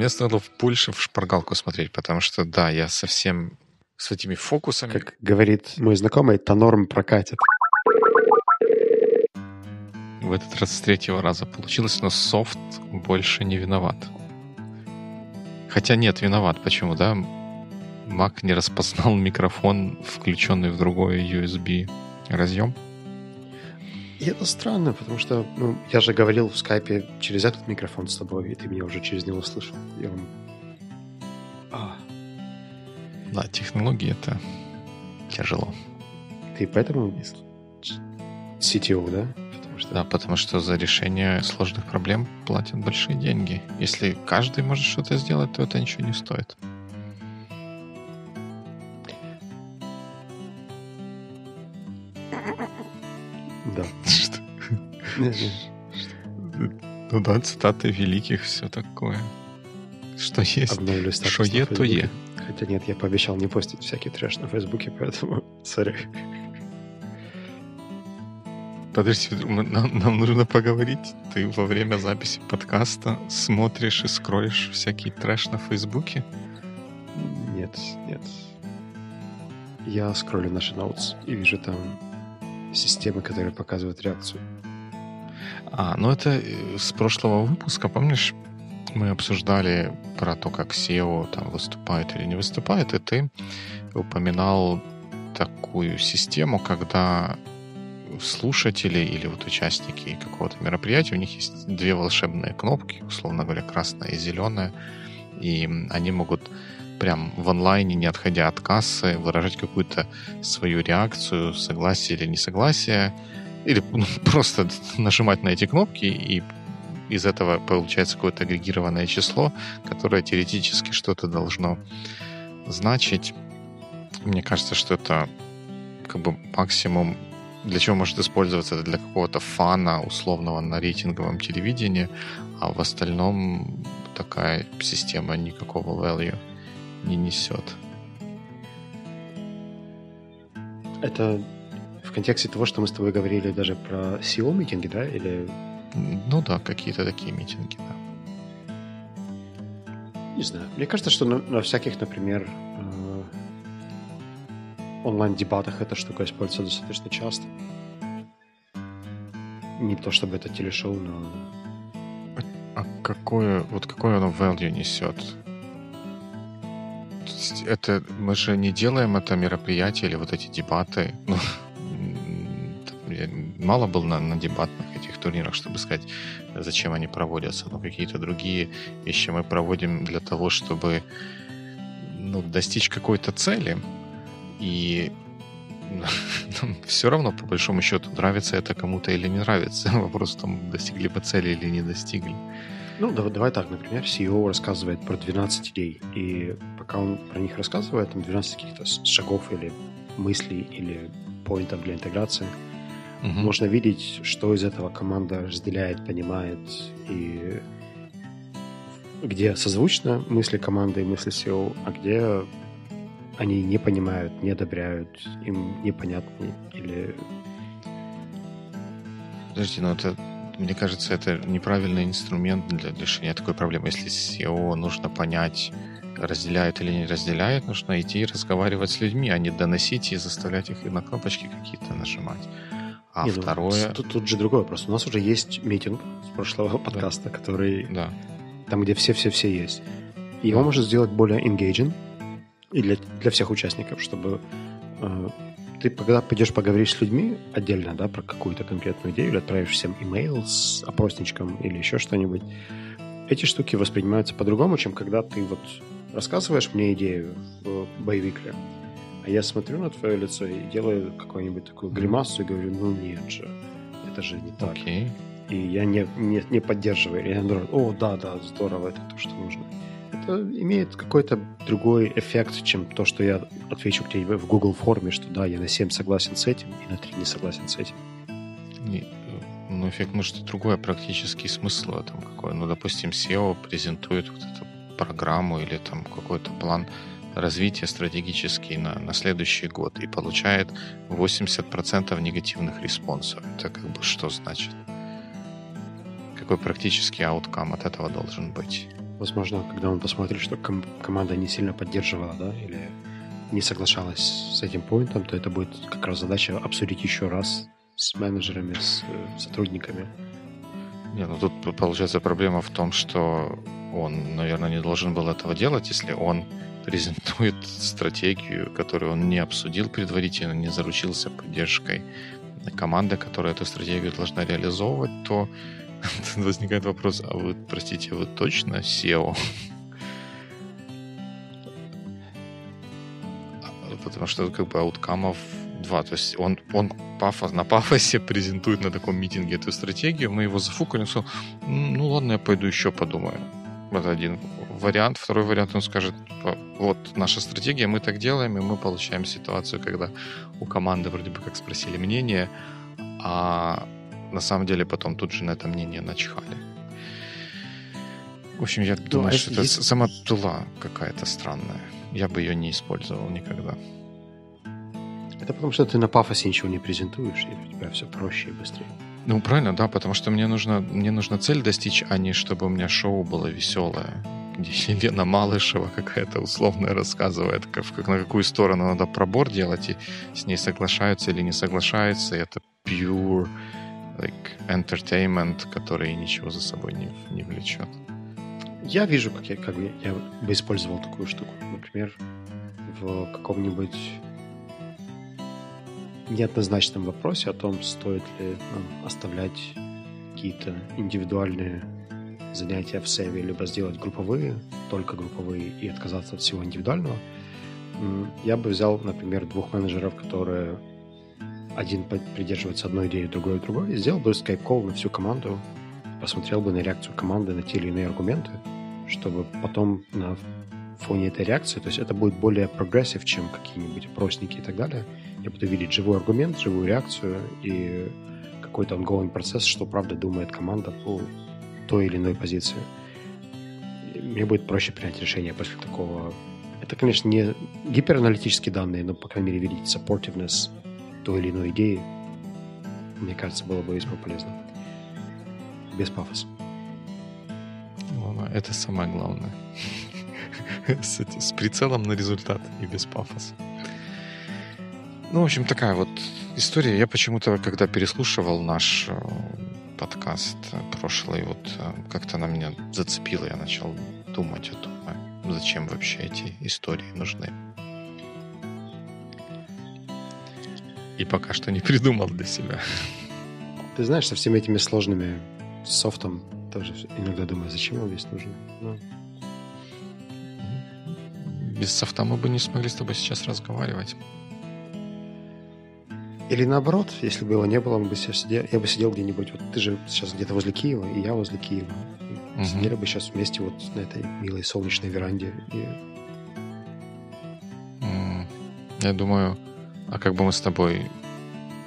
мне стало больше в шпаргалку смотреть, потому что, да, я совсем с этими фокусами... Как говорит мой знакомый, это норм прокатит. В этот раз с третьего раза получилось, но софт больше не виноват. Хотя нет, виноват. Почему, да? Mac не распознал микрофон, включенный в другой USB разъем. И это странно, потому что ну, я же говорил в скайпе через этот микрофон с тобой, и ты меня уже через него слышал. И он... А. Да, технологии это тяжело. Ты поэтому CTO, да? Потому что... Да, потому что за решение сложных проблем платят большие деньги. Если каждый может что-то сделать, то это ничего не стоит. Да. Ну да, цитаты великих, все такое. Что есть, что е, то е. Хотя нет, я пообещал не постить всякий трэш на Фейсбуке, поэтому сори. Подожди, нам, нам нужно поговорить. Ты во время записи подкаста смотришь и скроешь всякий трэш на Фейсбуке? Нет, нет. Я скроллю наши ноутс и вижу там системы, которые показывают реакцию. А, ну это э, с прошлого выпуска, помнишь, мы обсуждали про то, как SEO там выступает или не выступает, и ты упоминал такую систему, когда слушатели или вот участники какого-то мероприятия, у них есть две волшебные кнопки, условно говоря, красная и зеленая, и они могут прям в онлайне, не отходя от кассы, выражать какую-то свою реакцию, согласие или несогласие, или ну, просто нажимать на эти кнопки, и из этого получается какое-то агрегированное число, которое теоретически что-то должно значить. Мне кажется, что это как бы максимум для чего может использоваться это для какого-то фана условного на рейтинговом телевидении, а в остальном такая система никакого value не несет. Это в контексте того, что мы с тобой говорили даже про SEO-митинги, да? Или... Ну да, какие-то такие митинги, да. Не знаю. Мне кажется, что на, на всяких, например, э, онлайн-дебатах эта штука используется достаточно часто. Не то чтобы это телешоу, но... А, а какое, вот какое оно value несет? Это мы же не делаем это мероприятие или вот эти дебаты. Ну, я мало был на, на дебатных этих турнирах, чтобы сказать, зачем они проводятся. Но какие-то другие вещи мы проводим для того, чтобы ну, достичь какой-то цели. И ну, все равно, по большому счету, нравится это кому-то или не нравится. Вопрос в том, достигли бы цели или не достигли. Ну, давай, давай так, например, CEO рассказывает про 12 идей, и пока он про них рассказывает, там 12 каких-то шагов или мыслей или поинтов для интеграции, угу. можно видеть, что из этого команда разделяет, понимает, и где созвучно мысли команды и мысли SEO, а где они не понимают, не одобряют, им непонятны или... Подожди, ну это мне кажется, это неправильный инструмент для решения такой проблемы. Если SEO нужно понять, разделяет или не разделяет, нужно идти и разговаривать с людьми, а не доносить и заставлять их на кнопочки какие-то нажимать. А не, ну, второе... Ну, тут, тут же другой вопрос. У нас уже есть митинг с прошлого подкаста, да. который... Да. Там, где все-все-все есть. И его можно сделать более engaging и для, для всех участников, чтобы э, ты когда пойдешь поговоришь с людьми отдельно, да, про какую-то конкретную идею, или отправишь всем имейл с опросничком или еще что-нибудь, эти штуки воспринимаются по-другому, чем когда ты вот рассказываешь мне идею в боевикле, а я смотрю на твое лицо и делаю какую-нибудь такую гримасу и говорю, ну нет же, это же не так. Okay. И я не, не, не поддерживаю. Я говорю, о, да, да, здорово, это то, что нужно это имеет какой-то другой эффект, чем то, что я отвечу тебе в Google форме, что да, я на 7 согласен с этим и на 3 не согласен с этим. Не, ну, эффект, может, другой, практический смысл в этом какой. Ну, допустим, SEO презентует вот эту программу или там какой-то план развития стратегический на, на следующий год и получает 80% негативных респонсов. Это как бы что значит? Какой практический ауткам от этого должен быть? Возможно, когда он посмотрит, что ком- команда не сильно поддерживала, да, или не соглашалась с этим поинтом, то это будет как раз задача обсудить еще раз с менеджерами, с э, сотрудниками. Не, ну тут получается проблема в том, что он, наверное, не должен был этого делать, если он презентует стратегию, которую он не обсудил предварительно, не заручился поддержкой команды, которая эту стратегию должна реализовывать, то возникает вопрос, а вы, простите, вы точно SEO? Потому что как бы ауткамов два. То есть он, он пафос, на пафосе презентует на таком митинге эту стратегию, мы его зафукали, он сказал, ну ладно, я пойду еще подумаю. Это один вариант. Второй вариант, он скажет, вот наша стратегия, мы так делаем, и мы получаем ситуацию, когда у команды вроде бы как спросили мнение, а на самом деле потом тут же на это мнение начхали. В общем, я ну, думаю, а что это есть... сама тула какая-то странная. Я бы ее не использовал никогда. Это потому, что ты на пафосе ничего не презентуешь, и у тебя все проще и быстрее. Ну, правильно, да, потому что мне нужно, мне нужно цель достичь, а не чтобы у меня шоу было веселое, где Елена Малышева какая-то условная рассказывает, как, на какую сторону надо пробор делать, и с ней соглашаются или не соглашаются, и это pure like, entertainment, который ничего за собой не, не влечет. Я вижу, как я, как я бы использовал такую штуку. Например, в каком-нибудь неоднозначном вопросе о том, стоит ли нам оставлять какие-то индивидуальные занятия в севе, либо сделать групповые, только групповые, и отказаться от всего индивидуального, я бы взял, например, двух менеджеров, которые один придерживается одной идеи, другой другой, и сделал бы Skype call на всю команду, посмотрел бы на реакцию команды на те или иные аргументы, чтобы потом на фоне этой реакции, то есть это будет более progressive, чем какие-нибудь опросники и так далее. Я буду видеть живой аргумент, живую реакцию и какой-то ongoing процесс, что правда думает команда по той или иной позиции. Мне будет проще принять решение после такого. Это, конечно, не гипераналитические данные, но, по крайней мере, видеть supportiveness той или иной идеи, мне кажется, было бы весьма полезно. Без пафоса. Это самое главное. с, с прицелом на результат и без пафоса. Ну, в общем, такая вот история. Я почему-то, когда переслушивал наш э, подкаст прошлый, вот э, как-то она меня зацепила. Я начал думать о том, а зачем вообще эти истории нужны. И пока что не придумал для себя. Ты знаешь, со всеми этими сложными софтом тоже иногда думаю, зачем он весь нужен. Ну, без софта мы бы не смогли с тобой сейчас разговаривать. Или наоборот, если бы его не было, мы бы сидел, я бы сидел где-нибудь. Вот ты же сейчас где-то возле Киева, и я возле Киева. И угу. Сидели бы сейчас вместе вот на этой милой солнечной веранде. И... Я думаю, а как бы мы с тобой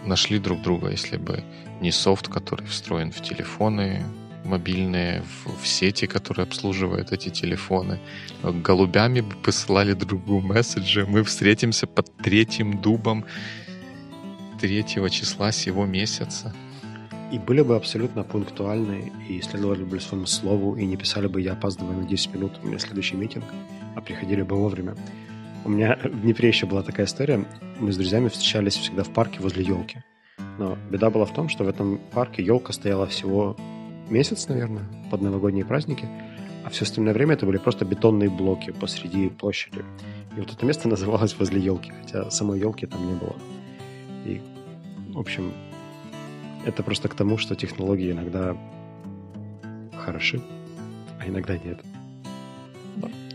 нашли друг друга, если бы не софт, который встроен в телефоны, мобильные в, в сети, которые обслуживают эти телефоны. Голубями бы посылали другу месседжи. Мы встретимся под третьим дубом третьего числа сего месяца. И были бы абсолютно пунктуальны и следовали бы своему слову, и не писали бы «я опаздываю на 10 минут, у меня следующий митинг», а приходили бы вовремя. У меня в Днепре еще была такая история. Мы с друзьями встречались всегда в парке возле елки. Но беда была в том, что в этом парке елка стояла всего месяц, наверное, под новогодние праздники, а все остальное время это были просто бетонные блоки посреди площади. И вот это место называлось возле елки, хотя самой елки там не было. И, в общем, это просто к тому, что технологии иногда хороши, а иногда нет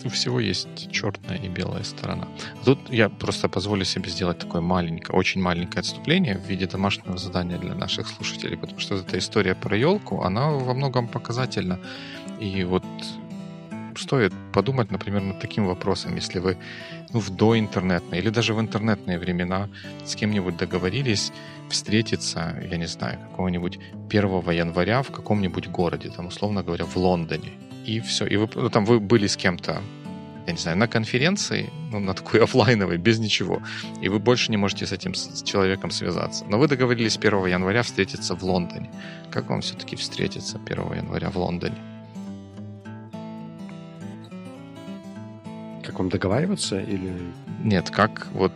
у всего есть черная и белая сторона. Тут я просто позволю себе сделать такое маленькое, очень маленькое отступление в виде домашнего задания для наших слушателей, потому что эта история про елку, она во многом показательна. И вот стоит подумать, например, над таким вопросом, если вы ну, в доинтернетные или даже в интернетные времена с кем-нибудь договорились встретиться, я не знаю, какого-нибудь 1 января в каком-нибудь городе, там, условно говоря, в Лондоне, и все. И вы, ну, там вы были с кем-то, я не знаю, на конференции, ну, на такой офлайновой, без ничего, и вы больше не можете с этим с человеком связаться. Но вы договорились 1 января встретиться в Лондоне. Как вам все-таки встретиться 1 января в Лондоне? Как вам договариваться или... Нет, как вот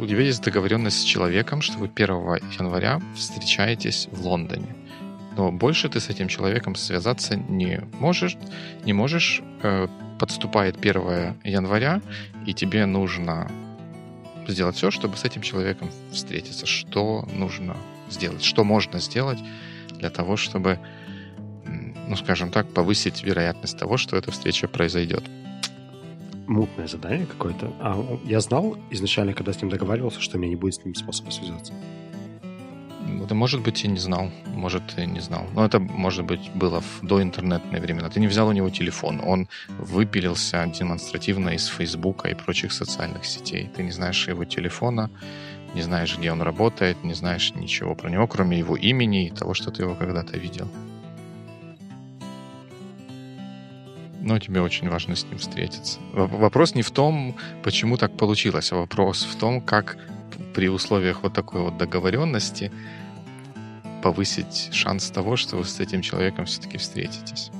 у тебя есть договоренность с человеком, что вы 1 января встречаетесь в Лондоне. Но больше ты с этим человеком связаться не можешь. Не можешь. Э, подступает 1 января, и тебе нужно сделать все, чтобы с этим человеком встретиться. Что нужно сделать? Что можно сделать для того, чтобы, ну, скажем так, повысить вероятность того, что эта встреча произойдет? Мутное задание какое-то. А я знал изначально, когда с ним договаривался, что у меня не будет с ним способа связаться. Это, может быть, и не знал. Может, и не знал. Но это, может быть, было в доинтернетные времена. Ты не взял у него телефон. Он выпилился демонстративно из Фейсбука и прочих социальных сетей. Ты не знаешь его телефона, не знаешь, где он работает, не знаешь ничего про него, кроме его имени и того, что ты его когда-то видел. Но тебе очень важно с ним встретиться. Вопрос не в том, почему так получилось, а вопрос в том, как при условиях вот такой вот договоренности повысить шанс того, что вы с этим человеком все-таки встретитесь.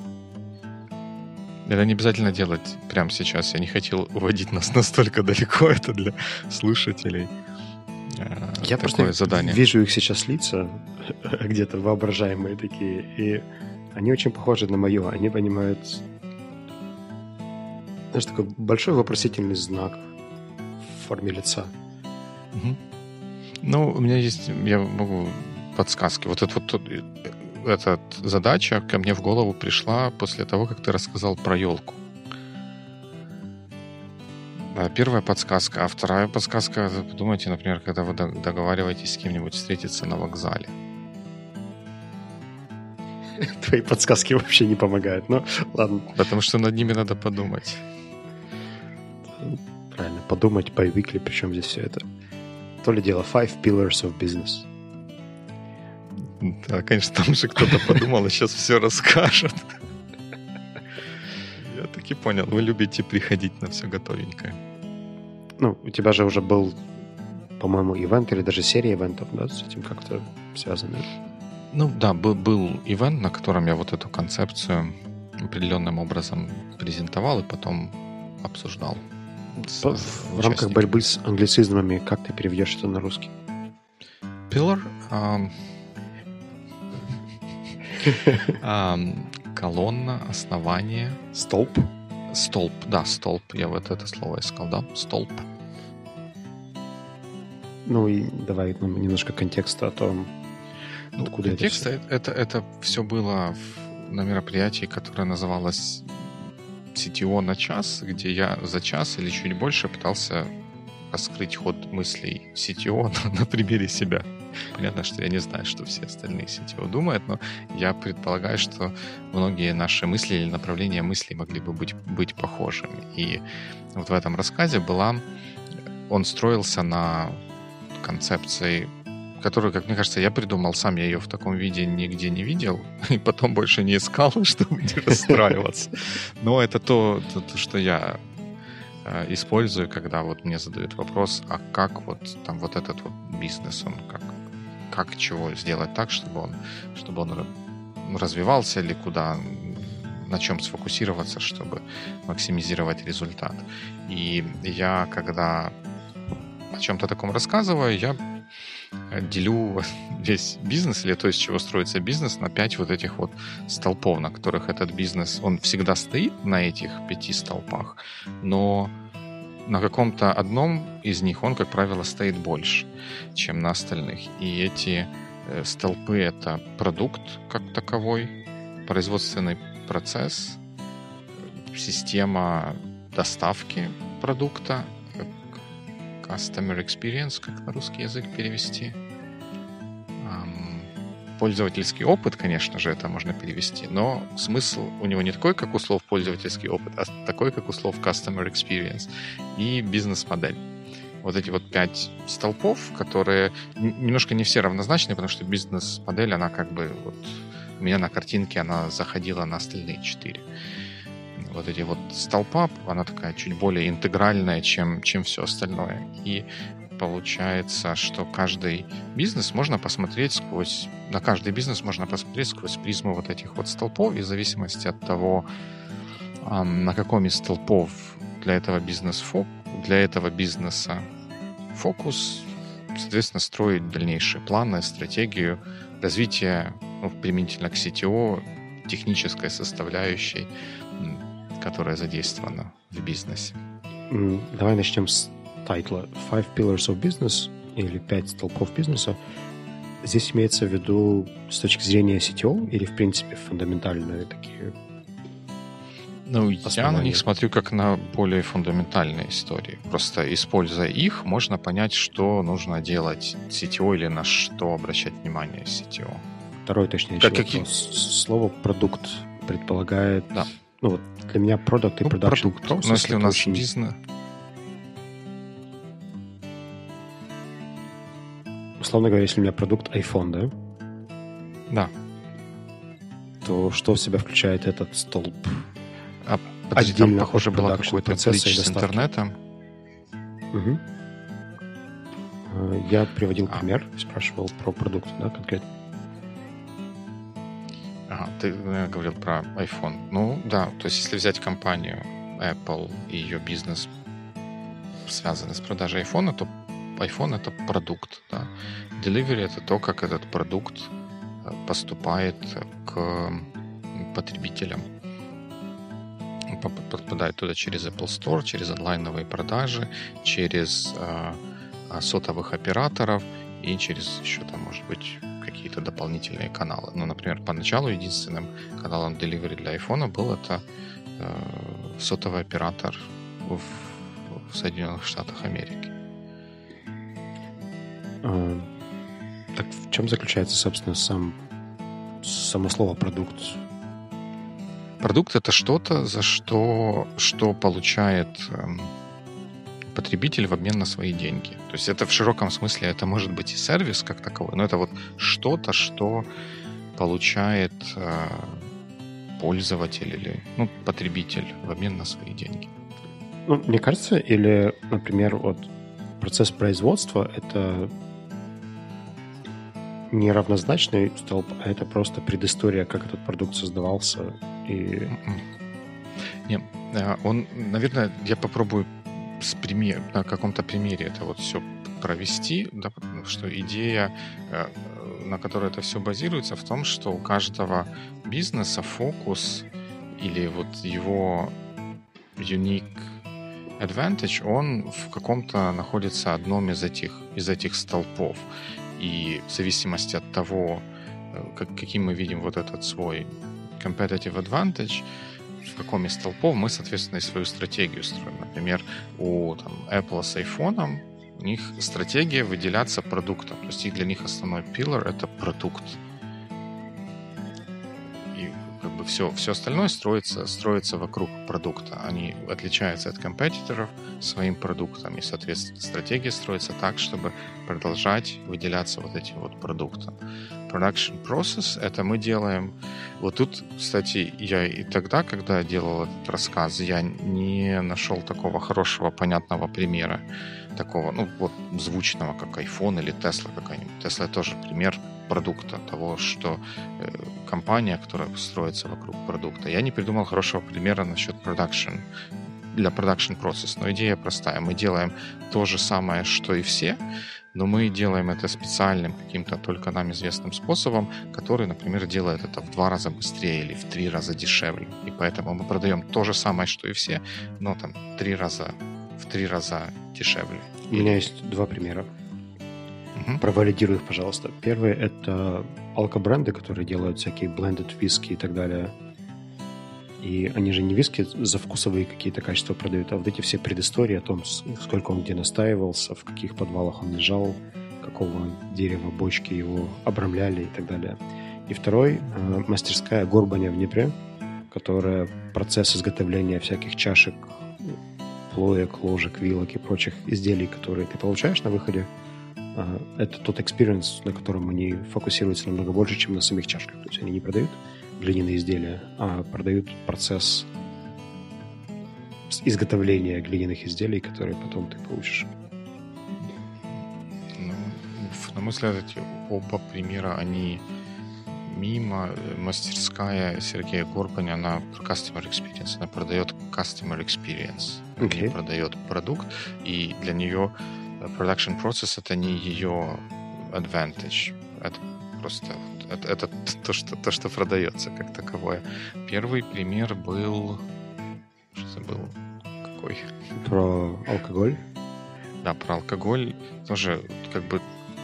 Это не обязательно делать прямо сейчас. Я не хотел уводить нас настолько далеко. Это для слушателей. Э, Я такое просто задание. вижу их сейчас лица, где-то воображаемые такие, и они очень похожи на мое. Они понимают... Знаешь, такой большой вопросительный знак в форме лица. Угу. Ну, у меня есть... Я могу подсказки. Вот эта вот эта задача ко мне в голову пришла после того, как ты рассказал про елку. Первая подсказка, а вторая подсказка, подумайте, например, когда вы договариваетесь с кем-нибудь встретиться на вокзале. Твои подсказки вообще не помогают, но ладно. Потому что над ними надо подумать. Правильно, подумать по weekly, причем здесь все это. То ли дело Five Pillars of Business. Да, конечно, там же кто-то подумал, и сейчас все расскажет. Я таки понял, вы любите приходить на все готовенькое. Ну, у тебя же уже был, по-моему, ивент или даже серия ивентов, да, с этим как-то связаны? Ну да, был, был ивент, на котором я вот эту концепцию определенным образом презентовал и потом обсуждал. С, в рамках борьбы с англицизмами, как ты переведешь это на русский? Pillar? Um, Колонна, основание. Столб? Столб, да, столб. Я вот это слово искал, да, столб. Ну и давай нам немножко контекста о том, ну, откуда контекста это все. Это, это все было в, на мероприятии, которое называлось CTO на час, где я за час или чуть больше пытался раскрыть ход мыслей CTO на, на примере себя. Понятно, что я не знаю, что все остальные CTO думают, но я предполагаю, что многие наши мысли или направления мыслей могли бы быть, быть похожими. И вот в этом рассказе была... Он строился на концепции которую, как мне кажется, я придумал сам, я ее в таком виде нигде не видел, и потом больше не искал, чтобы не расстраиваться. Но это то, то, то что я э, использую, когда вот мне задают вопрос, а как вот там вот этот вот бизнес, он как как чего сделать так, чтобы он, чтобы он развивался или куда, на чем сфокусироваться, чтобы максимизировать результат. И я, когда о чем-то таком рассказываю, я делю весь бизнес, или то, из чего строится бизнес, на пять вот этих вот столпов, на которых этот бизнес, он всегда стоит на этих пяти столпах, но на каком-то одном из них он, как правило, стоит больше, чем на остальных. И эти э, столпы — это продукт как таковой, производственный процесс, система доставки продукта, customer experience, как на русский язык перевести — пользовательский опыт, конечно же, это можно перевести, но смысл у него не такой, как у слов пользовательский опыт, а такой, как у слов customer experience и бизнес-модель. Вот эти вот пять столпов, которые немножко не все равнозначны, потому что бизнес-модель, она как бы вот у меня на картинке она заходила на остальные четыре. Вот эти вот столпа, она такая чуть более интегральная, чем, чем все остальное. И получается, что каждый бизнес можно посмотреть сквозь, на каждый бизнес можно посмотреть сквозь призму вот этих вот столпов, и в зависимости от того, на каком из столпов для этого бизнес для этого бизнеса фокус, соответственно, строить дальнейшие планы, стратегию развития ну, применительно к CTO, технической составляющей, которая задействована в бизнесе. Давай начнем с тайтла Five Pillars of Business или Пять столпов бизнеса. Здесь имеется в виду с точки зрения CTO или, в принципе, фундаментальные такие ну, я на них смотрю как на более фундаментальные истории. Просто используя их, можно понять, что нужно делать CTO или на что обращать внимание CTO. Второй, точнее, как, какие... Слово «продукт» предполагает... Да. Ну, вот для меня продукт и ну, продукт. Process Но если у нас очень... бизнес... Условно говоря, если у меня продукт iPhone, да? Да. То что в себя включает этот столб? А, подожди, там, похоже, была какой-то глич с интернетом. Угу. Я приводил а. пример, спрашивал про продукт, да, конкретно. Ага, ты наверное, говорил про iPhone. Ну, да, то есть если взять компанию Apple и ее бизнес связанный с продажей iPhone, то iPhone — это продукт, да. Delivery — это то, как этот продукт э, поступает к потребителям попадает туда через Apple Store, через онлайновые продажи, через э, сотовых операторов и через еще там, может быть, какие-то дополнительные каналы. Ну, например, поначалу единственным каналом delivery для iPhone был это э, сотовый оператор в, в Соединенных Штатах Америки. А, так в чем заключается, собственно, сам само слово продукт? Продукт это что-то, за что, что получает эм, потребитель в обмен на свои деньги. То есть это в широком смысле, это может быть и сервис как таковой, но это вот что-то, что получает э, пользователь или ну, потребитель в обмен на свои деньги. Ну, мне кажется, или, например, вот процесс производства — это неравнозначный столб, а это просто предыстория, как этот продукт создавался. И... Не, э, он, наверное, я попробую с пример, на каком-то примере это вот все провести, да, что идея, э, на которой это все базируется, в том, что у каждого бизнеса фокус или вот его unique advantage, он в каком-то находится одном из этих, из этих столпов. И в зависимости от того, э, как, каким мы видим вот этот свой competitive advantage, в каком из столпов мы, соответственно, и свою стратегию строим. Например, у там, Apple с iPhone у них стратегия выделяться продуктом. То есть для них основной пилор — это продукт как бы все, все остальное строится, строится вокруг продукта. Они отличаются от компетиторов своим продуктом, и, соответственно, стратегия строится так, чтобы продолжать выделяться вот этим вот продуктом. Production process — это мы делаем... Вот тут, кстати, я и тогда, когда делал этот рассказ, я не нашел такого хорошего, понятного примера, такого, ну, вот, звучного, как iPhone или Tesla какая-нибудь. Tesla тоже пример продукта, того, что э, компания, которая строится вокруг продукта. Я не придумал хорошего примера насчет production, для production процесс, но идея простая. Мы делаем то же самое, что и все, но мы делаем это специальным каким-то только нам известным способом, который, например, делает это в два раза быстрее или в три раза дешевле. И поэтому мы продаем то же самое, что и все, но там три раза, в три раза дешевле. У меня есть два примера. Угу. Провалидируй их, пожалуйста. Первый — это алкобренды, которые делают всякие blended виски и так далее. И они же не виски за вкусовые какие-то качества продают, а вот эти все предыстории о том, сколько он где настаивался, в каких подвалах он лежал, какого дерева бочки его обрамляли и так далее. И второй э, — мастерская Горбаня в Днепре, которая процесс изготовления всяких чашек, плоек, ложек, вилок и прочих изделий, которые ты получаешь на выходе — а, это тот experience, на котором они фокусируются намного больше, чем на самих чашках. То есть они не продают глиняные изделия, а продают процесс изготовления глиняных изделий, которые потом ты получишь. Ну, на мой взгляд, эти оба примера, они мимо. Мастерская Сергея Горбаня, она про customer experience, она продает customer experience. Okay. Она продает продукт, и для нее production process это не ее advantage. Это просто это, это то, что, то, что продается как таковое. Первый пример был... Что забыл? Какой? Про алкоголь? Да, про алкоголь. Тоже как бы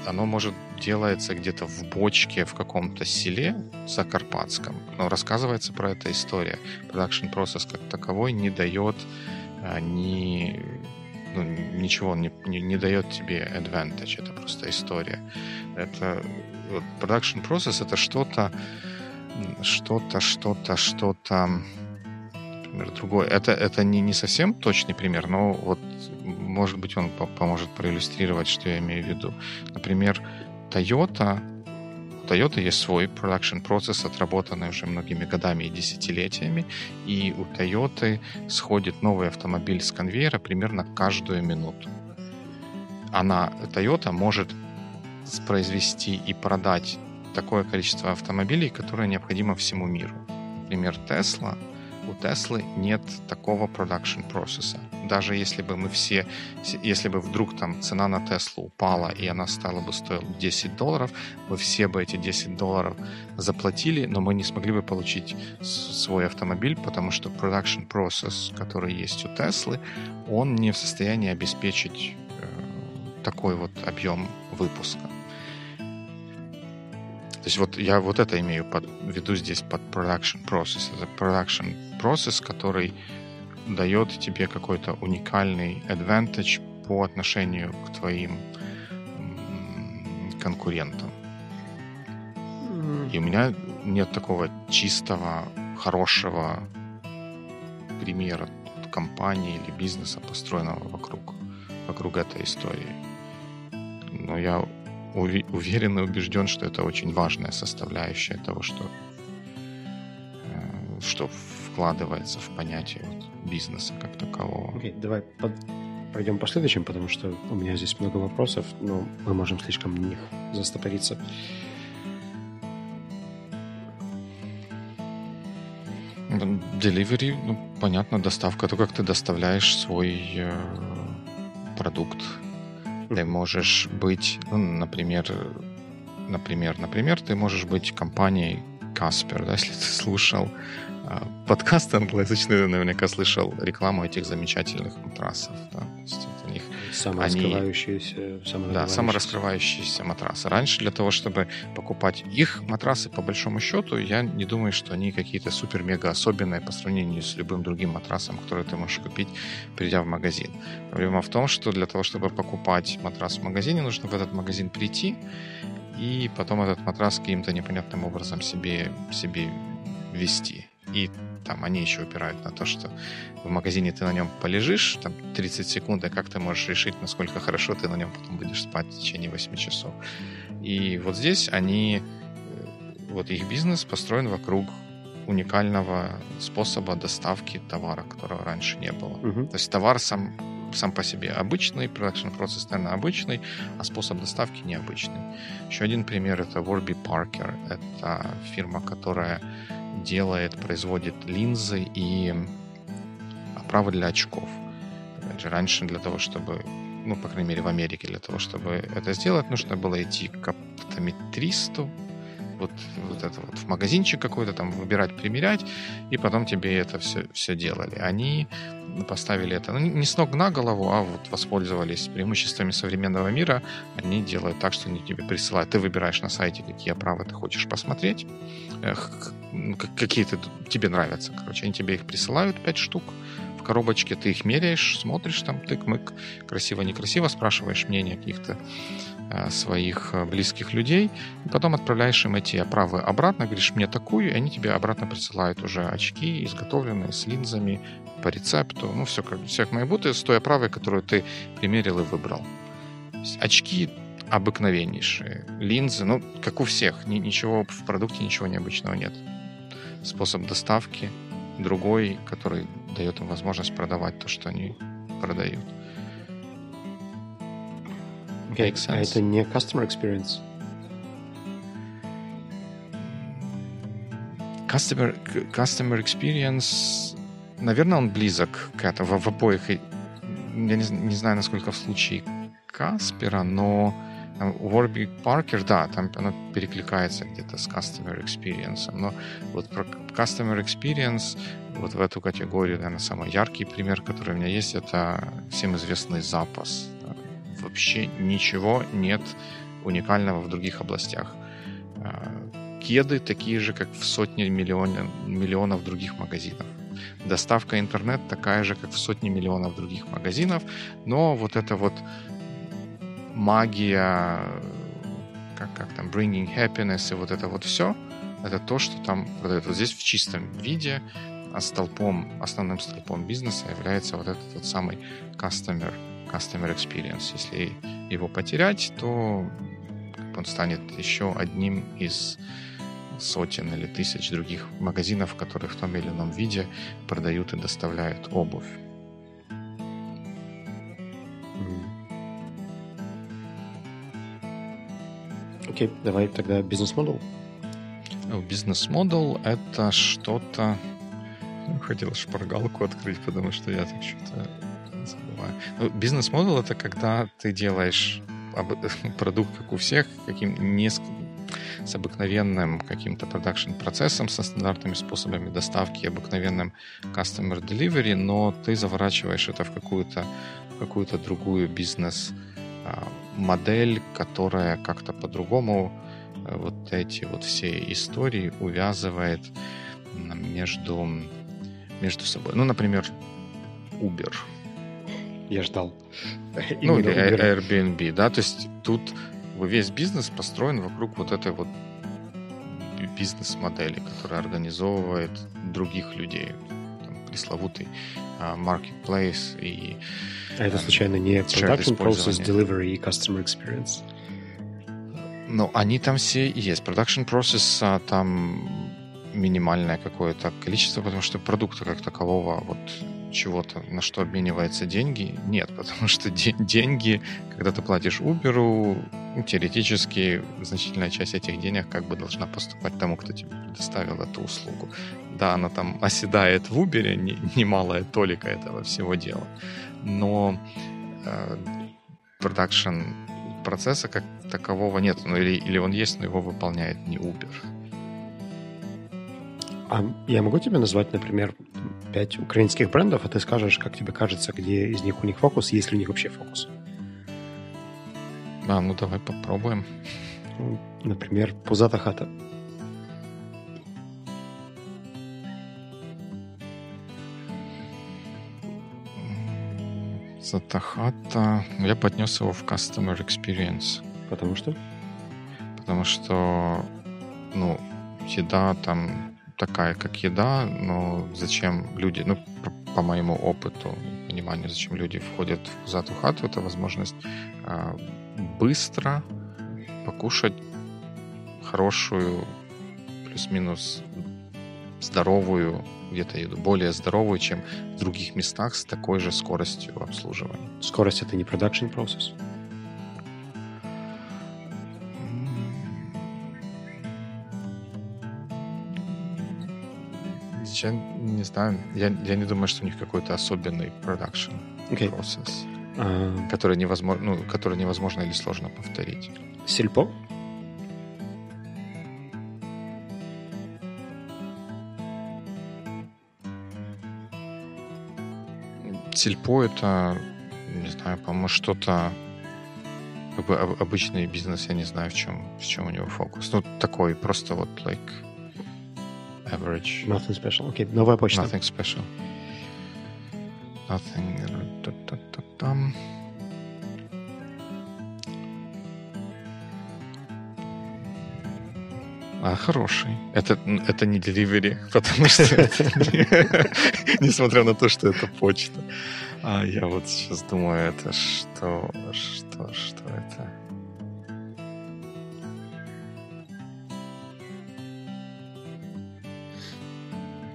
оно может делается где-то в бочке в каком-то селе Закарпатском, но рассказывается про это история. Production процесс как таковой не дает а, ни ну, ничего не, не, не дает тебе advantage, это просто история. Это production process это что-то, что-то, что-то, что-то, например, другое. Это, это не, не совсем точный пример, но вот, может быть, он по поможет проиллюстрировать, что я имею в виду. Например, Toyota, у Toyota есть свой production процесс, отработанный уже многими годами и десятилетиями, и у Toyota сходит новый автомобиль с конвейера примерно каждую минуту. Она, Toyota, может произвести и продать такое количество автомобилей, которое необходимо всему миру. Например, Tesla у Теслы нет такого production процесса. Даже если бы мы все, если бы вдруг там цена на Теслу упала и она стала бы стоить 10 долларов, мы все бы эти 10 долларов заплатили, но мы не смогли бы получить свой автомобиль, потому что production процесс, который есть у Теслы, он не в состоянии обеспечить э, такой вот объем выпуска. То есть вот я вот это имею под, в виду здесь под production process. Это production процесс, который дает тебе какой-то уникальный advantage по отношению к твоим конкурентам. И у меня нет такого чистого, хорошего примера компании или бизнеса, построенного вокруг, вокруг этой истории. Но я уверен и убежден, что это очень важная составляющая того, что, э, что вкладывается в понятие вот бизнеса как такового. Okay, давай под... пройдем по следующим, потому что у меня здесь много вопросов, но мы можем слишком на них застопориться. Delivery, ну, понятно, доставка, то, как ты доставляешь свой э, продукт ты можешь быть, ну, например, например, например, ты можешь быть компанией Каспер, да, если ты слушал э, подкаст англоязычный, наверняка слышал рекламу этих замечательных матрасов. Да? Самораскрывающиеся, они, самораскрывающиеся. Да, самораскрывающиеся матрасы. Раньше для того, чтобы покупать их матрасы, по большому счету, я не думаю, что они какие-то супер-мега особенные по сравнению с любым другим матрасом, который ты можешь купить, придя в магазин. Проблема в том, что для того, чтобы покупать матрас в магазине, нужно в этот магазин прийти, и потом этот матрас каким-то непонятным образом себе, себе вести. И там они еще упирают на то, что в магазине ты на нем полежишь, там 30 секунд, и как ты можешь решить, насколько хорошо ты на нем потом будешь спать в течение 8 часов. И вот здесь они, э, вот их бизнес построен вокруг уникального способа доставки товара, которого раньше не было. Uh-huh. То есть товар сам, сам по себе обычный, продакшн процесс, наверное, обычный, а способ доставки необычный. Еще один пример это Warby Parker. Это фирма, которая делает, производит линзы и оправы для очков. Раньше для того, чтобы, ну, по крайней мере, в Америке, для того, чтобы это сделать, нужно было идти к оптометристу, вот, вот это вот в магазинчик какой-то там выбирать, примерять, и потом тебе это все, все делали. Они поставили это ну, не с ног на голову, а вот воспользовались преимуществами современного мира. Они делают так, что они тебе присылают. Ты выбираешь на сайте, какие оправы ты хочешь посмотреть, какие ты, тебе нравятся. Короче, они тебе их присылают, 5 штук в коробочке, ты их меряешь, смотришь там, тык-мык, красиво-некрасиво, спрашиваешь мнение каких-то Э, своих э, близких людей, и потом отправляешь им эти оправы обратно, говоришь мне такую, и они тебе обратно присылают уже очки, изготовленные с линзами по рецепту, ну все как, все как мои будто с той оправой, которую ты примерил и выбрал. Очки обыкновеннейшие, линзы, ну как у всех, ни, ничего в продукте ничего необычного нет. Способ доставки другой, который дает им возможность продавать то, что они продают. Okay. Sense. А это не customer experience? Customer, customer experience наверное, он близок к этому в, обоих. Я не, не знаю, насколько в случае Каспера, но Warby Parker, да, там оно перекликается где-то с Customer Experience, но вот про Customer Experience вот в эту категорию, наверное, самый яркий пример, который у меня есть, это всем известный запас. Вообще ничего нет уникального в других областях. А, кеды такие же, как в сотни миллион, миллионов других магазинов. Доставка интернет такая же, как в сотни миллионов других магазинов, но вот это вот магия, как, как там, bringing happiness и вот это вот все, это то, что там продают. Вот здесь в чистом виде, а столпом, основным столпом бизнеса является вот этот вот самый customer, customer experience. Если его потерять, то он станет еще одним из сотен или тысяч других магазинов, которые в том или ином виде продают и доставляют обувь. Окей, okay, давай тогда бизнес-модул. Ну, бизнес-модул — это что-то... Ну, хотел шпаргалку открыть, потому что я так что-то забываю. Ну, бизнес-модул — это когда ты делаешь продукт, как у всех, каким не с обыкновенным каким-то продакшн-процессом, со стандартными способами доставки, обыкновенным customer delivery, но ты заворачиваешь это в какую-то какую-то другую бизнес а, которая как-то по-другому э, вот эти вот все истории увязывает между, между собой. Ну, например, Uber. Я ждал. Ну, или Airbnb, да, то есть тут весь бизнес построен вокруг вот этой вот бизнес-модели, которая организовывает других людей. Там, пресловутый uh, marketplace и а это случайно не production process, delivery и customer experience? Ну, они там все есть. Production process а, там минимальное какое-то количество, потому что продукта как такового вот чего-то, на что обмениваются деньги, нет, потому что де- деньги, когда ты платишь Uber, ну, теоретически значительная часть этих денег как бы должна поступать тому, кто тебе предоставил эту услугу. Да, она там оседает в Uber, не, немалая толика этого всего дела но э, продакшн процесса как такового нет. Ну, или, или он есть, но его выполняет не Uber. А я могу тебе назвать, например, пять украинских брендов, а ты скажешь, как тебе кажется, где из них у них фокус, есть ли у них вообще фокус? А, ну давай попробуем. Например, Пузата хата. Сатахата, я поднес его в Customer Experience. Потому что? Потому что, ну, еда там такая, как еда, но зачем люди, ну, по, моему опыту пониманию, зачем люди входят в Зату хату, это возможность э, быстро покушать хорошую, плюс-минус здоровую где-то еду, более здоровую, чем в других местах с такой же скоростью обслуживания. Скорость — это не production process? Я не знаю, я, я не думаю, что у них какой-то особенный production okay. process, uh... который, невозможно, ну, который невозможно или сложно повторить. Сельпо? Сельпо это, не знаю, по-моему, что-то как бы обычный бизнес, я не знаю, в чем, в чем у него фокус. Ну, такой просто вот like average. Nothing special. Окей, okay, новая почта. Nothing special. Nothing. Там. А, хороший. Это, это не delivery, потому что несмотря на то, что это почта. А я вот сейчас думаю, это что, что, что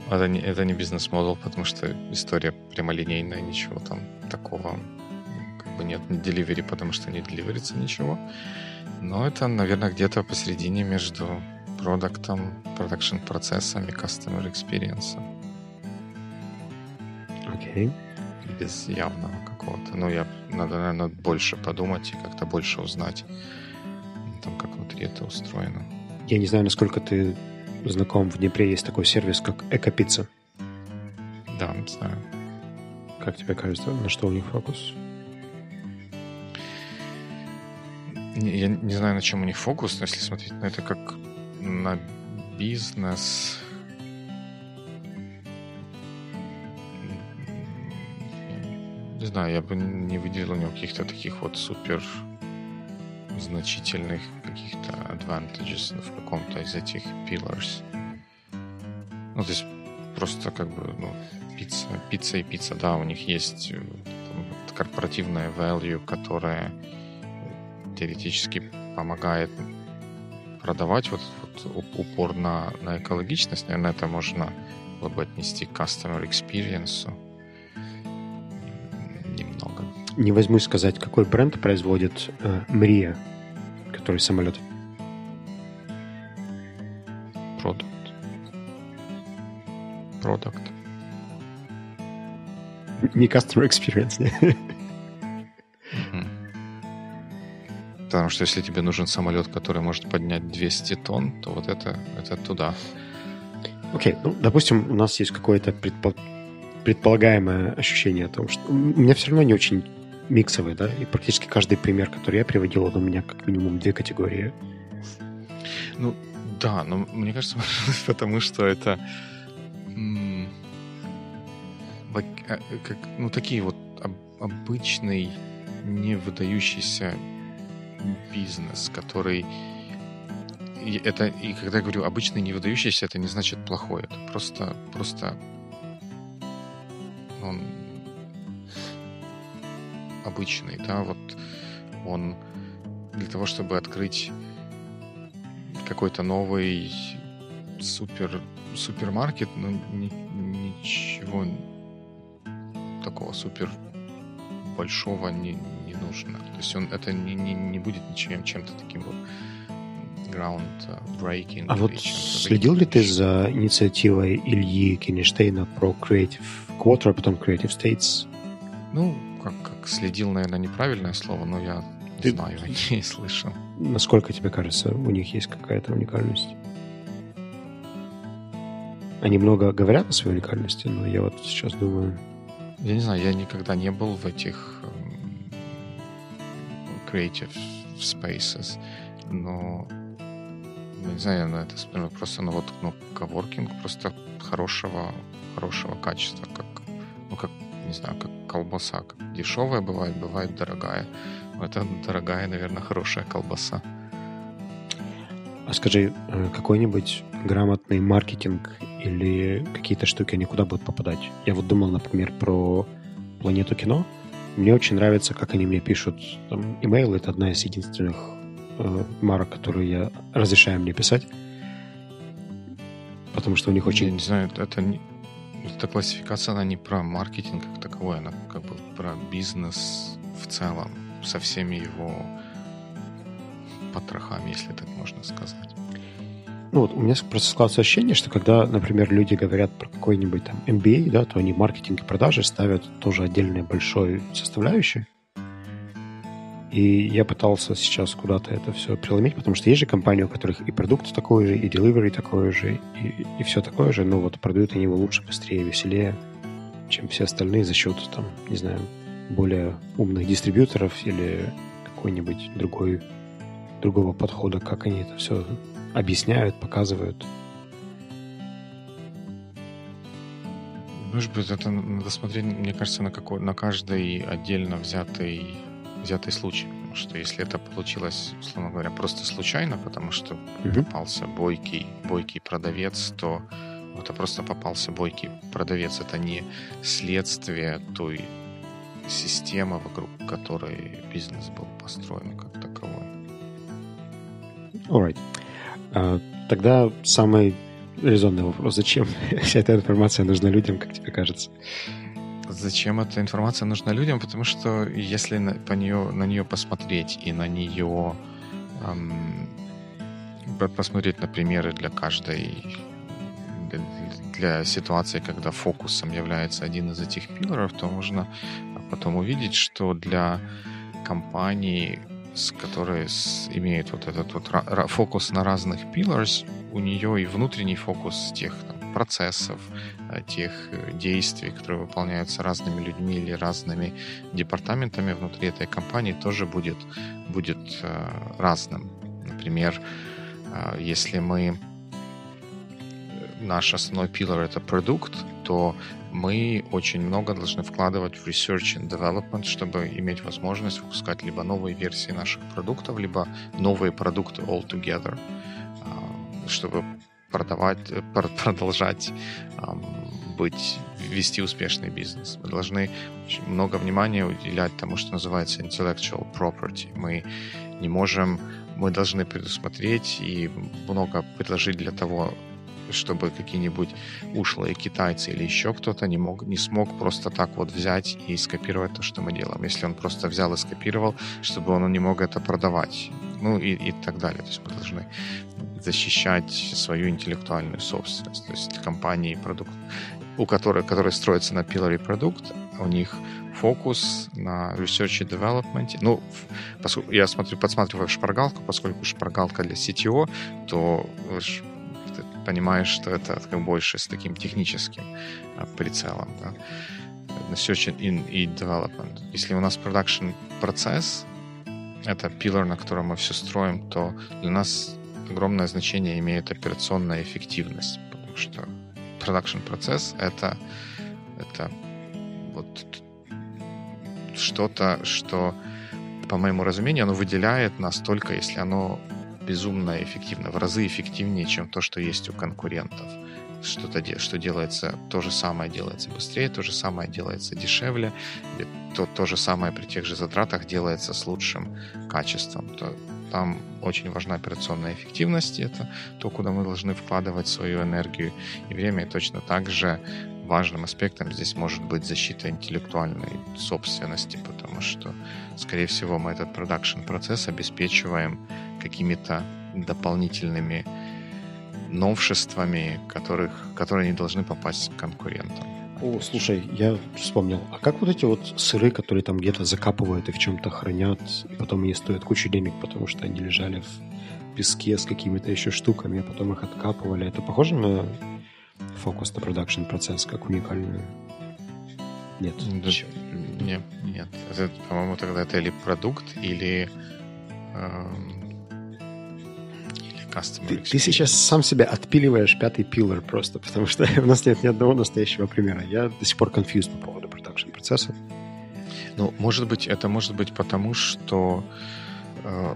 Это не, это не бизнес-модел, потому что история прямолинейная, ничего там такого как бы нет. Не delivery, потому что не деливерится ничего. Но это, наверное, где-то посередине между продуктом, продакшн процессом и customer experience. Окей. Без явного какого-то. Ну, я надо, наверное, больше подумать и как-то больше узнать, там, как внутри это устроено. Я не знаю, насколько ты знаком, в Днепре есть такой сервис, как Экопицца. Да, знаю. Как тебе кажется, на что у них фокус? Я не знаю, на чем у них фокус, но если смотреть на это как на бизнес, не знаю, я бы не выделил у него каких-то таких вот супер значительных каких-то advantages в каком-то из этих pillars. Ну, то есть просто как бы, ну, пицца, пицца и пицца, да, у них есть э, там, корпоративная value, которая теоретически помогает продавать вот, вот упор на, на экологичность. Наверное, это можно было бы отнести к customer experience. Не возьмусь сказать, какой бренд производит э, Мрия, который самолет. Product. Product. Не customer experience, не? Потому что если тебе нужен самолет, который может поднять 200 тонн, то вот это, это туда. Окей, okay. ну, допустим, у нас есть какое-то предпо... предполагаемое ощущение о том, что у меня все равно не очень миксовый, да, и практически каждый пример, который я приводил, он у меня как минимум две категории. Ну, да, но мне кажется, потому что это э, как, ну, такие вот обычный, не выдающийся бизнес, который и это, и когда я говорю обычный не выдающийся, это не значит плохой. Это просто, просто он обычный, да, вот он для того, чтобы открыть какой-то новый супер супермаркет, ну ни, ничего такого супер большого не, не нужно. То есть он это не, не, не будет ничем чем-то таким вот ground breaking. А вот следил ли ты за инициативой Ильи Кенештейна про Creative Quarter, а потом Creative States? Ну, как, как следил, наверное, неправильное слово, но я ты... знаю, не слышал. Насколько тебе кажется, у них есть какая-то уникальность? Они много говорят о своей уникальности, но я вот сейчас думаю... Я не знаю, я никогда не был в этих um, creative spaces, но ну, не знаю, на это просто, ну вот, ну, коворкинг просто хорошего, хорошего качества, как, ну, как, не знаю, как колбаса. Дешевая бывает, бывает дорогая. Это дорогая, наверное, хорошая колбаса. А скажи, э, какой-нибудь грамотный маркетинг или какие-то штуки, они куда будут попадать? Я вот думал, например, про планету кино. Мне очень нравится, как они мне пишут там, имейл. Это одна из единственных э, марок, которую я разрешаю мне писать. Потому что у них очень... Я не знаю, это не, эта классификация, она не про маркетинг как таковой, она как бы про бизнес в целом, со всеми его потрохами, если так можно сказать. Ну вот у меня просто складывается ощущение, что когда, например, люди говорят про какой-нибудь там MBA, да, то они маркетинг и продажи ставят тоже отдельной большой составляющей. И я пытался сейчас куда-то это все преломить, потому что есть же компании, у которых и продукт такой же, и delivery такой же, и, и все такое же, но вот продают они его лучше, быстрее, веселее, чем все остальные за счет, там, не знаю, более умных дистрибьюторов или какой-нибудь другой, другого подхода, как они это все объясняют, показывают. Может быть, это надо смотреть, мне кажется, на, какой, на каждый отдельно взятый взятый случай. Потому что если это получилось, условно говоря, просто случайно, потому что mm-hmm. попался бойкий, бойкий продавец, то это просто попался бойкий продавец. Это не следствие той системы, вокруг которой бизнес был построен как таковой. Alright. Uh, тогда самый резонный вопрос. Зачем вся эта информация нужна людям, как тебе кажется? Зачем эта информация нужна людям, потому что если на, по нее, на нее посмотреть и на нее эм, посмотреть на примеры для каждой для, ситуации, когда фокусом является один из этих пилоров, то можно потом увидеть, что для компании, с которой с, имеет вот этот вот фокус на разных pillars, у нее и внутренний фокус тех там, процессов, э, тех э, действий, которые выполняются разными людьми или разными департаментами внутри этой компании, тоже будет, будет э, разным. Например, если мы наш основной пилор это продукт, то мы очень много должны вкладывать в research and development, чтобы иметь возможность выпускать либо новые версии наших продуктов, либо новые продукты altogether, чтобы продавать, продолжать быть, вести успешный бизнес. Мы должны много внимания уделять тому, что называется intellectual property. Мы не можем, мы должны предусмотреть и много предложить для того, чтобы какие-нибудь ушлые китайцы или еще кто-то не, мог, не смог просто так вот взять и скопировать то, что мы делаем. Если он просто взял и скопировал, чтобы он не мог это продавать. Ну и, и так далее. То есть мы должны защищать свою интеллектуальную собственность. То есть компании, продукт, у которых, которые строятся на Pillar продукт, у них фокус на research и development. Ну, поскольку я смотрю, подсматриваю шпаргалку, поскольку шпаргалка для CTO, то понимаешь, что это как больше с таким техническим а, прицелом. Да? Search in и development. Если у нас production процесс, это пилор, на котором мы все строим, то для нас огромное значение имеет операционная эффективность, потому что production процесс это, это вот что-то, что, по моему разумению, оно выделяет нас только, если оно безумно эффективно, в разы эффективнее, чем то, что есть у конкурентов. Что-то, что делается, то же самое делается быстрее, то же самое делается дешевле, то, то же самое при тех же затратах делается с лучшим качеством. То, там очень важна операционная эффективность, это то, куда мы должны вкладывать свою энергию и время, и точно так же важным аспектом здесь может быть защита интеллектуальной собственности, потому что, скорее всего, мы этот продакшн процесс обеспечиваем какими-то дополнительными новшествами, которых, которые не должны попасть к конкурентам. О, слушай, я вспомнил. А как вот эти вот сыры, которые там где-то закапывают и в чем-то хранят, и потом они стоят кучу денег, потому что они лежали в песке с какими-то еще штуками, а потом их откапывали. Это похоже на фокус на production процесс, как уникальную? Нет. Да, нет, нет. Это, по-моему, тогда это или продукт, или эм, ты, ты сейчас сам себя отпиливаешь пятый pillar просто, потому что у нас нет ни одного настоящего примера. Я до сих пор confused по поводу production процесса. Ну, может быть, это может быть потому, что э,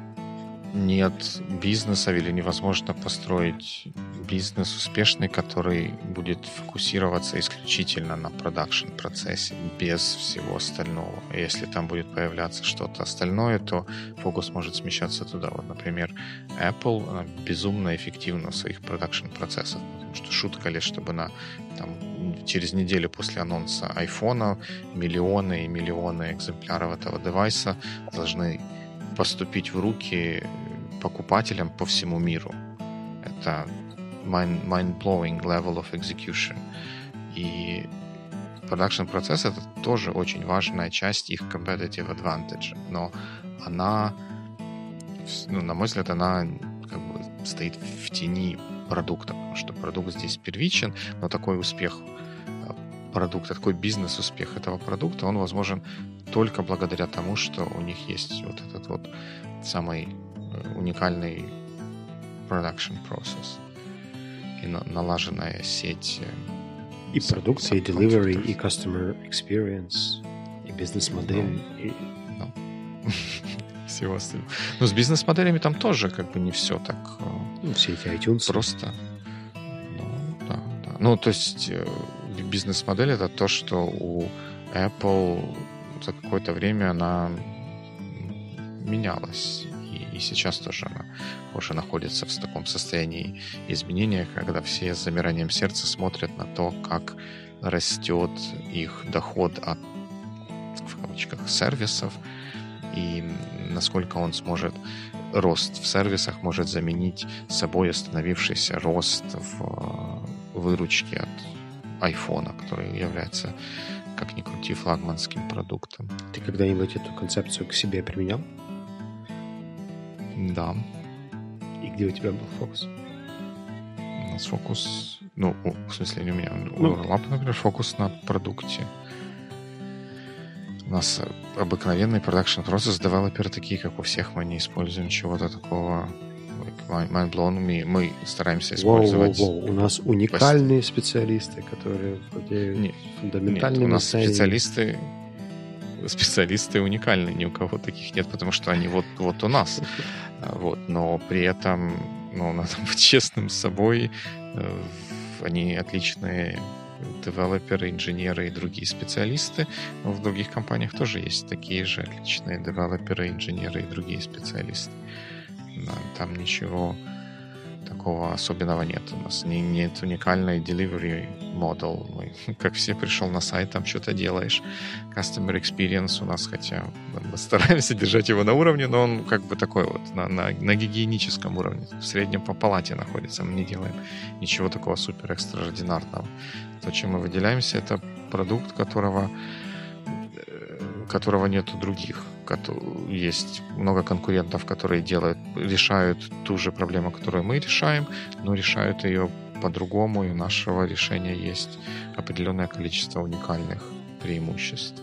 нет бизнеса или невозможно построить бизнес успешный, который будет фокусироваться исключительно на продакшн процессе, без всего остального. Если там будет появляться что-то остальное, то фокус может смещаться туда. Вот, например, Apple безумно эффективна в своих продакшн процессах, потому что шутка ли, чтобы на там, через неделю после анонса iPhone миллионы и миллионы экземпляров этого девайса должны поступить в руки покупателям по всему миру. Это mind-blowing level of execution. И продакшн процесс это тоже очень важная часть их competitive advantage. Но она, ну, на мой взгляд, она как бы стоит в тени продукта, потому что продукт здесь первичен, но такой успех продукта, такой бизнес-успех этого продукта, он возможен только благодаря тому, что у них есть вот этот вот самый э, уникальный production process и налаженная сеть. Э, и продукция, и delivery, и customer experience, и бизнес-модель. Ну, и... Ну. Всего остального. Но с бизнес-моделями там тоже как бы не все так... Э, ну, все эти iTunes. Просто. Ну, да, да. Ну, то есть бизнес-модель это то, что у Apple за какое-то время она менялась. Сейчас тоже она уже находится в таком состоянии изменения, когда все с замиранием сердца смотрят на то, как растет их доход от, в кавычках, сервисов, и насколько он сможет рост в сервисах может заменить собой остановившийся рост в выручки от айфона, который является, как ни крути, флагманским продуктом. Ты когда-нибудь эту концепцию к себе применял? Да. И где у тебя был фокус? У нас фокус... Ну, в смысле, не у меня. У ну, Лампы, например, фокус на продукте. У нас обыкновенный продакшн процесс, девелоперы такие, как у всех, мы не используем чего-то такого mindblown. Мы, мы стараемся использовать... Воу, воу, воу. У нас уникальные специалисты, которые владеют нет, фундаментальными нет, у нас специалисты специалисты уникальные, ни у кого таких нет, потому что они вот, вот у нас. Вот, но при этом, ну, надо быть честным с собой, э, они отличные девелоперы, инженеры и другие специалисты. Но в других компаниях тоже есть такие же отличные девелоперы, инженеры и другие специалисты. Там ничего такого особенного нет. У нас не, нет уникальной delivery model. Мы, как все, пришел на сайт, там что-то делаешь. Customer experience у нас, хотя мы стараемся держать его на уровне, но он как бы такой вот на, на, на гигиеническом уровне. В среднем по палате находится. Мы не делаем ничего такого супер экстраординарного. То, чем мы выделяемся, это продукт, которого э, которого нет у других. Есть много конкурентов, которые делают, решают ту же проблему, которую мы решаем, но решают ее по-другому, и у нашего решения есть определенное количество уникальных преимуществ.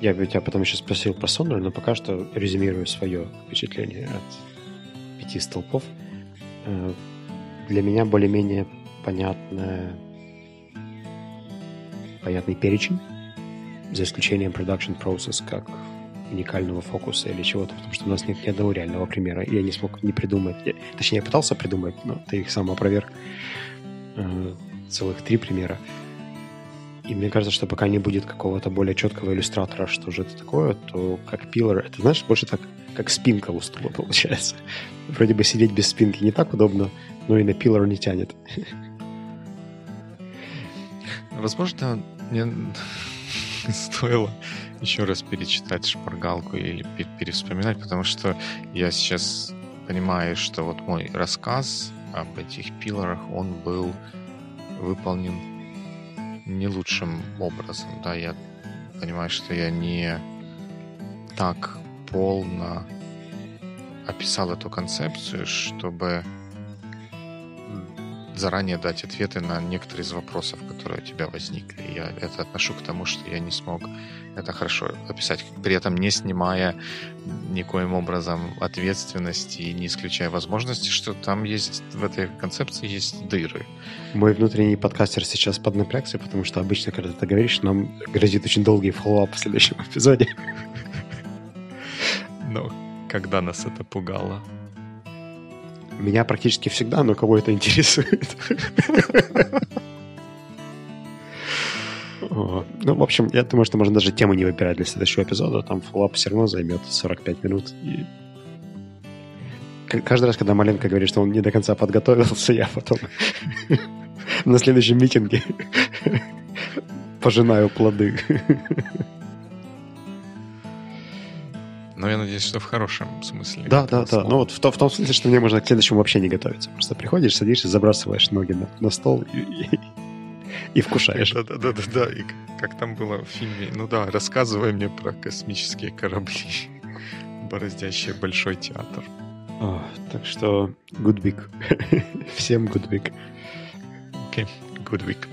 Я бы тебя потом еще спросил про Сонор, но пока что резюмирую свое впечатление от пяти столпов. Э, для меня более-менее понятная, понятный перечень, за исключением production process как уникального фокуса или чего-то, потому что у нас нет ни одного реального примера, я не смог не придумать. Я, точнее, я пытался придумать, но ты их сам опроверг. Э, целых три примера. И мне кажется, что пока не будет какого-то более четкого иллюстратора, что же это такое, то как пилор, это, знаешь, больше так, как спинка у стула получается. Вроде бы сидеть без спинки не так удобно, но и на пилор не тянет. Возможно, мне стоило еще раз перечитать шпаргалку или переспоминать, потому что я сейчас понимаю, что вот мой рассказ об этих пилорах, он был выполнен не лучшим образом. Да, я понимаю, что я не так полно описал эту концепцию, чтобы заранее дать ответы на некоторые из вопросов, которые у тебя возникли. Я это отношу к тому, что я не смог это хорошо описать, при этом не снимая никоим образом ответственности и не исключая возможности, что там есть, в этой концепции есть дыры. Мой внутренний подкастер сейчас поднапрягся, потому что обычно, когда ты говоришь, нам грозит очень долгий follow-up в следующем эпизоде. Но когда нас это пугало? Меня практически всегда, но кого это интересует. Ну, в общем, я думаю, что можно даже тему не выбирать для следующего эпизода. Там фоллап все равно займет 45 минут. И каждый раз, когда Маленко говорит, что он не до конца подготовился, я потом на следующем митинге пожинаю плоды. Но я надеюсь, что в хорошем смысле. Да, да, да. Ну вот в, то, в том смысле, что мне можно к следующему вообще не готовиться. Просто приходишь, садишься, забрасываешь ноги на, на стол и, и, и вкушаешь. Да, да, да, да, да. И как там было в фильме, ну да, рассказывай мне про космические корабли, бороздящие большой театр. О, так что good week. Всем good week. Окей, okay. good week.